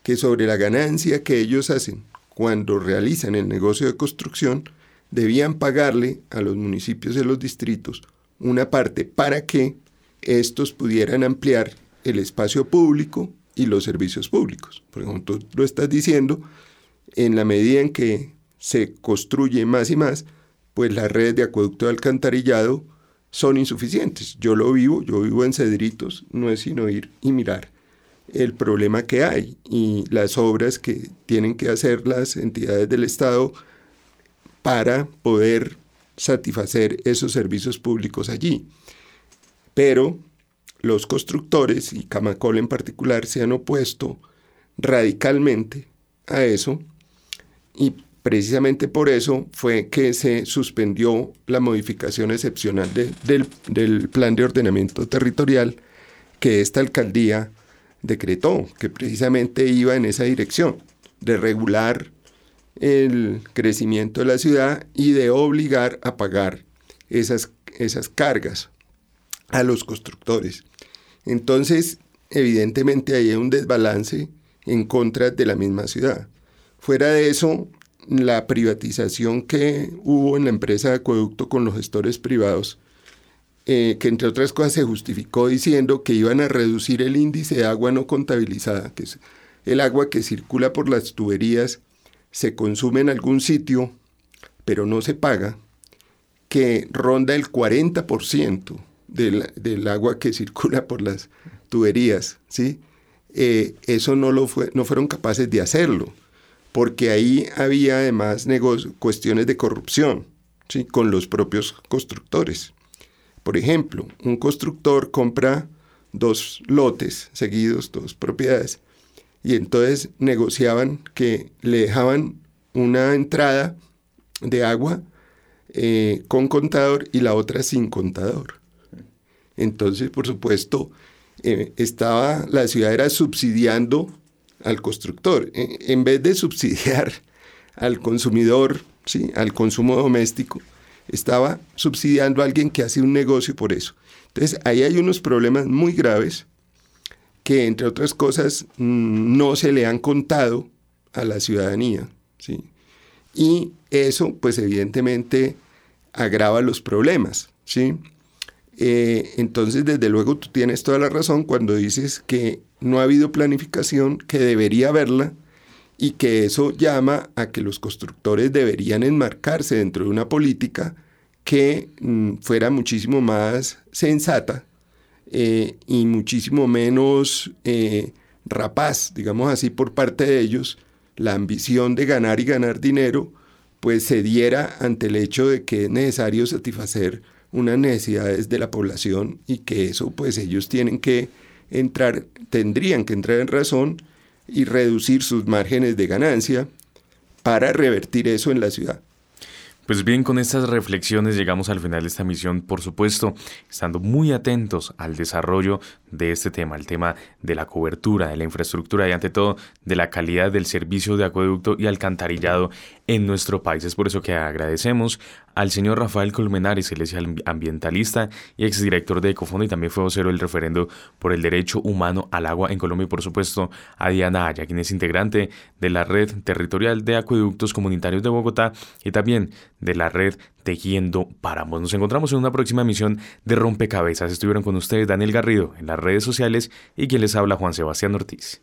que sobre la ganancia que ellos hacen cuando realizan el negocio de construcción, debían pagarle a los municipios de los distritos una parte para que estos pudieran ampliar el espacio público y los servicios públicos. Porque como tú lo estás diciendo, en la medida en que se construye más y más, pues las redes de acueducto de alcantarillado son insuficientes. Yo lo vivo, yo vivo en Cedritos, no es sino ir y mirar el problema que hay y las obras que tienen que hacer las entidades del Estado para poder satisfacer esos servicios públicos allí. Pero los constructores, y Camacol en particular, se han opuesto radicalmente a eso, y precisamente por eso fue que se suspendió la modificación excepcional del, plan de ordenamiento territorial que esta alcaldía decretó, que precisamente iba en esa dirección, de regular el crecimiento de la ciudad y de obligar a pagar esas, esas cargas a los constructores. Entonces, evidentemente hay un desbalance en contra de la misma ciudad. Fuera de eso, la privatización que hubo en la empresa de acueducto con los gestores privados, eh, que entre otras cosas se justificó diciendo que iban a reducir el índice de agua no contabilizada, que es el agua que circula por las tuberías, se consume en algún sitio, pero no se paga, que ronda el 40% del, del agua que circula por las tuberías, ¿sí? Eh, eso no, lo fue, no fueron capaces de hacerlo, porque ahí había además cuestiones de corrupción ¿sí? con los propios constructores. Por ejemplo, un constructor compra dos lotes seguidos, dos propiedades, y entonces negociaban que le dejaban una entrada de agua eh, con contador y la otra sin contador. Entonces, por supuesto, eh, estaba, la ciudad era subsidiando al constructor. E, en vez de subsidiar (laughs) al consumidor, ¿sí? al consumo doméstico, estaba subsidiando a alguien que hace un negocio por eso. Entonces, ahí hay unos problemas muy graves que, entre otras cosas, mm, no se le han contado a la ciudadanía. ¿sí? Y eso, pues evidentemente, agrava los problemas. ¿sí? Eh, entonces, desde luego, tú tienes toda la razón cuando dices que no ha habido planificación, que debería haberla y que eso llama a que los constructores deberían enmarcarse dentro de una política que mm, fuera muchísimo más sensata eh, y muchísimo menos eh, rapaz, digamos así, por parte de ellos, la ambición de ganar y ganar dinero, pues se diera ante el hecho de que es necesario satisfacer unas necesidades de la población y que eso pues ellos tienen que entrar, tendrían que entrar en razón y reducir sus márgenes de ganancia para revertir eso en la ciudad. Pues bien, con estas reflexiones llegamos al final de esta misión, por supuesto, estando muy atentos al desarrollo de este tema, el tema de la cobertura, de la infraestructura y ante todo de la calidad del servicio de acueducto y alcantarillado en nuestro país. Es por eso que agradecemos al señor Rafael Colmenares, él es ambientalista y exdirector de Ecofondo y también fue vocero del referendo por el derecho humano al agua en Colombia y por supuesto a Diana Aya, quien es integrante de la red territorial de acueductos comunitarios de Bogotá y también de la red Tejiendo Páramos. Nos encontramos en una próxima emisión de Rompecabezas. Estuvieron con ustedes Daniel Garrido en las redes sociales y quien les habla Juan Sebastián Ortiz.